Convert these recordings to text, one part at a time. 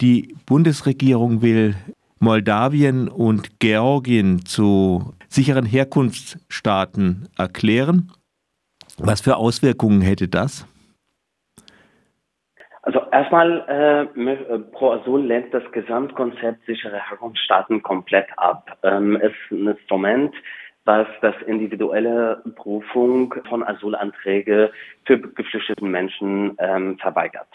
Die Bundesregierung will Moldawien und Georgien zu sicheren Herkunftsstaaten erklären. Was für Auswirkungen hätte das? Also erstmal, äh, äh, Pro Azul lehnt das Gesamtkonzept sichere Herkunftsstaaten komplett ab. Ähm, ist ein Instrument, was das individuelle Prüfung von Asylanträge für geflüchtete Menschen ähm, verweigert.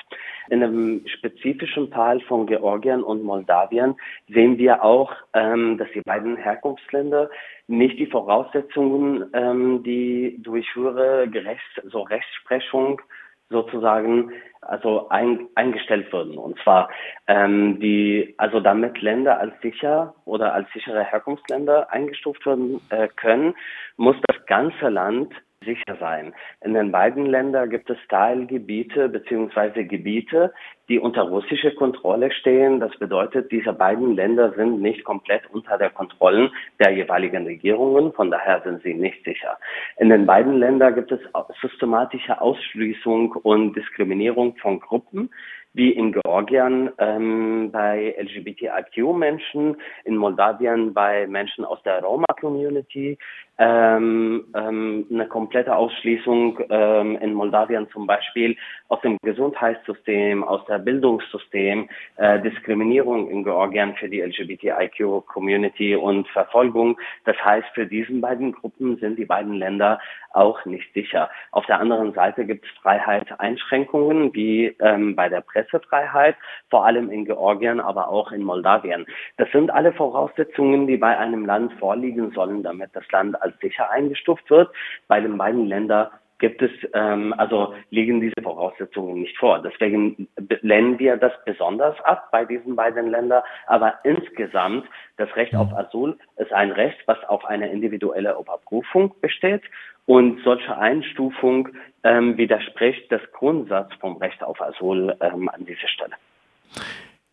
In einem spezifischen Fall von Georgien und Moldawien sehen wir auch, ähm, dass die beiden Herkunftsländer nicht die Voraussetzungen, ähm, die durch höhere Gerechts so Rechtsprechung sozusagen also ein, eingestellt würden. Und zwar ähm, die, also damit Länder als sicher oder als sichere Herkunftsländer eingestuft werden äh, können, muss das ganze Land sicher sein. In den beiden Ländern gibt es Teilgebiete beziehungsweise Gebiete, die unter russischer Kontrolle stehen. Das bedeutet, diese beiden Länder sind nicht komplett unter der Kontrolle der jeweiligen Regierungen. Von daher sind sie nicht sicher. In den beiden Ländern gibt es systematische Ausschließung und Diskriminierung von Gruppen wie in Georgien ähm, bei LGBTIQ-Menschen, in Moldawien bei Menschen aus der Roma-Community, ähm, ähm, eine komplette Ausschließung ähm, in Moldawien zum Beispiel aus dem Gesundheitssystem, aus der Bildungssystem, äh, Diskriminierung in Georgien für die LGBTIQ-Community und Verfolgung. Das heißt, für diesen beiden Gruppen sind die beiden Länder auch nicht sicher. Auf der anderen Seite gibt es Freiheitseinschränkungen, wie ähm, bei der Pressefreiheit, vor allem in Georgien, aber auch in Moldawien. Das sind alle Voraussetzungen, die bei einem Land vorliegen sollen, damit das Land als sicher eingestuft wird. Bei den beiden Ländern gibt es, ähm, also liegen diese Voraussetzungen nicht vor. Deswegen lehnen wir das besonders ab bei diesen beiden Ländern. Aber insgesamt, das Recht auf Asyl ist ein Recht, was auf eine individuelle Überprüfung besteht. Und solche Einstufung ähm, widerspricht das Grundsatz vom Recht auf Asyl ähm, an dieser Stelle.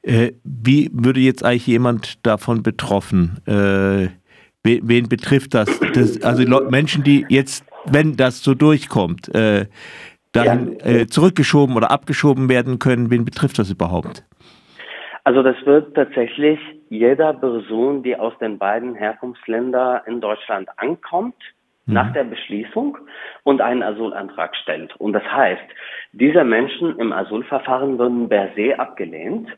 Äh, wie würde jetzt eigentlich jemand davon betroffen? Äh, wen betrifft das? das also Menschen, die jetzt, wenn das so durchkommt, äh, dahin ja. äh, zurückgeschoben oder abgeschoben werden können, wen betrifft das überhaupt? Also das wird tatsächlich jeder Person, die aus den beiden Herkunftsländern in Deutschland ankommt, mhm. nach der Beschließung und einen Asylantrag stellt. Und das heißt, diese Menschen im Asylverfahren würden per se abgelehnt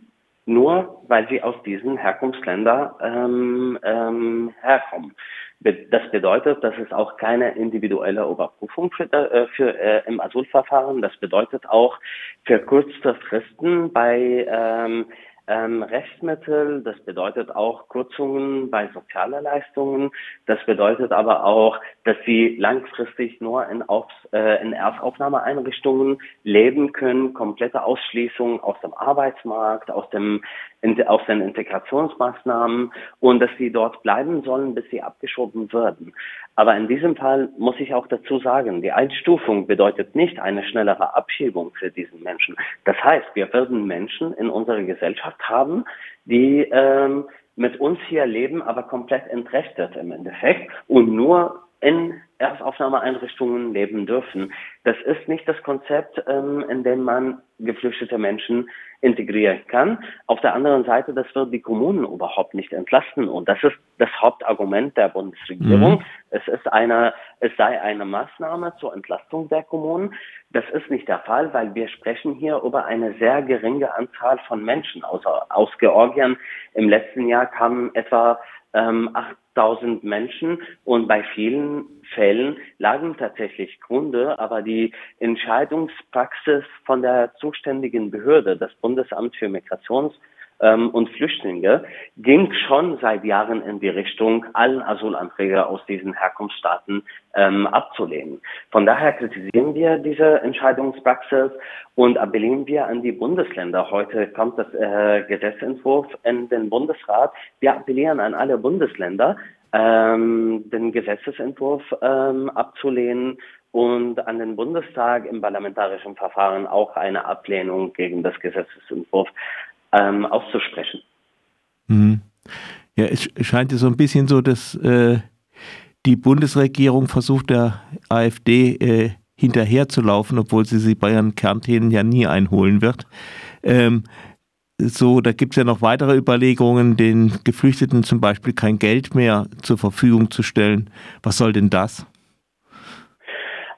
nur weil sie aus diesen Herkunftsländern ähm, ähm, herkommen. Das bedeutet, dass es auch keine individuelle Überprüfung für, äh, für äh, im Asylverfahren. Das bedeutet auch verkürzte Fristen bei ähm, ähm, Rechtsmittel, das bedeutet auch Kürzungen bei sozialen Leistungen, das bedeutet aber auch, dass sie langfristig nur in, Auf, äh, in Erstaufnahmeeinrichtungen leben können, komplette Ausschließung aus dem Arbeitsmarkt, aus dem aus den Integrationsmaßnahmen und dass sie dort bleiben sollen, bis sie abgeschoben werden. Aber in diesem Fall muss ich auch dazu sagen, die Einstufung bedeutet nicht eine schnellere Abschiebung für diesen Menschen. Das heißt, wir werden Menschen in unserer Gesellschaft haben, die ähm, mit uns hier leben, aber komplett entrechtet im Endeffekt und nur in Erstaufnahmeeinrichtungen leben dürfen. Das ist nicht das Konzept, ähm, in dem man geflüchtete Menschen integrieren kann. Auf der anderen Seite, das wird die Kommunen überhaupt nicht entlasten. Und das ist das Hauptargument der Bundesregierung. Mhm. Es ist eine, es sei eine Maßnahme zur Entlastung der Kommunen. Das ist nicht der Fall, weil wir sprechen hier über eine sehr geringe Anzahl von Menschen. Aus, aus Georgien im letzten Jahr kamen etwa ähm, 8000 Menschen und bei vielen Fällen lagen tatsächlich Gründe, aber die Entscheidungspraxis von der zuständigen Behörde, das Bundesamt für Migrations ähm, und Flüchtlinge ging schon seit Jahren in die Richtung, allen Asylanträge aus diesen Herkunftsstaaten ähm, abzulehnen. Von daher kritisieren wir diese Entscheidungspraxis und appellieren wir an die Bundesländer. Heute kommt das äh, Gesetzentwurf in den Bundesrat. Wir appellieren an alle Bundesländer, ähm, den Gesetzesentwurf ähm, abzulehnen und an den Bundestag im parlamentarischen Verfahren auch eine Ablehnung gegen das Gesetzesentwurf ähm, auszusprechen. Mhm. Ja, es scheint ja so ein bisschen so, dass äh, die Bundesregierung versucht, der AfD äh, hinterherzulaufen, obwohl sie sie bei ihren Kernthemen ja nie einholen wird. Ähm, so, da gibt es ja noch weitere Überlegungen, den Geflüchteten zum Beispiel kein Geld mehr zur Verfügung zu stellen. Was soll denn das?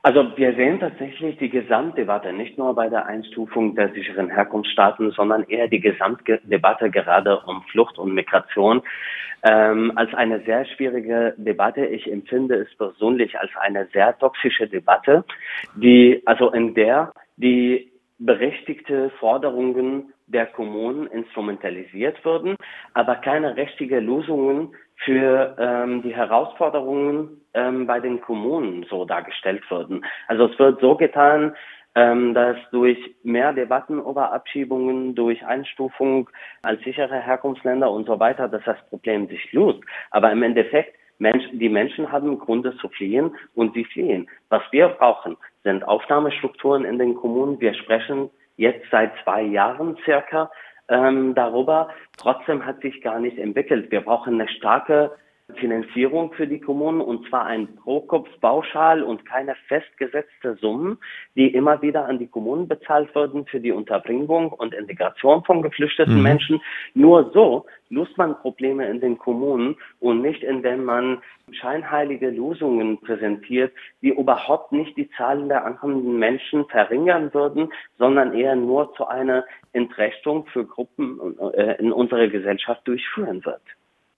Also wir sehen tatsächlich die Gesamtdebatte, nicht nur bei der Einstufung der sicheren Herkunftsstaaten, sondern eher die Gesamtdebatte gerade um Flucht und Migration ähm, als eine sehr schwierige Debatte. Ich empfinde es persönlich als eine sehr toxische Debatte, die also in der die berechtigte Forderungen der Kommunen instrumentalisiert würden, aber keine richtige Lösungen für ähm, die Herausforderungen ähm, bei den Kommunen so dargestellt würden. Also es wird so getan, ähm, dass durch mehr Debatten über Abschiebungen, durch Einstufung als sichere Herkunftsländer und so weiter, dass das Problem sich löst. Aber im Endeffekt Mensch, die Menschen haben Gründe zu fliehen und sie fliehen. Was wir brauchen, sind Aufnahmestrukturen in den Kommunen. Wir sprechen jetzt seit zwei Jahren circa ähm, darüber. Trotzdem hat sich gar nicht entwickelt. Wir brauchen eine starke Finanzierung für die Kommunen und zwar ein Pro-Kopf-Pauschal und keine festgesetzte Summen, die immer wieder an die Kommunen bezahlt würden für die Unterbringung und Integration von geflüchteten mhm. Menschen. Nur so löst man Probleme in den Kommunen und nicht indem man scheinheilige Lösungen präsentiert, die überhaupt nicht die Zahlen der ankommenden Menschen verringern würden, sondern eher nur zu einer Entrechtung für Gruppen äh, in unserer Gesellschaft durchführen wird.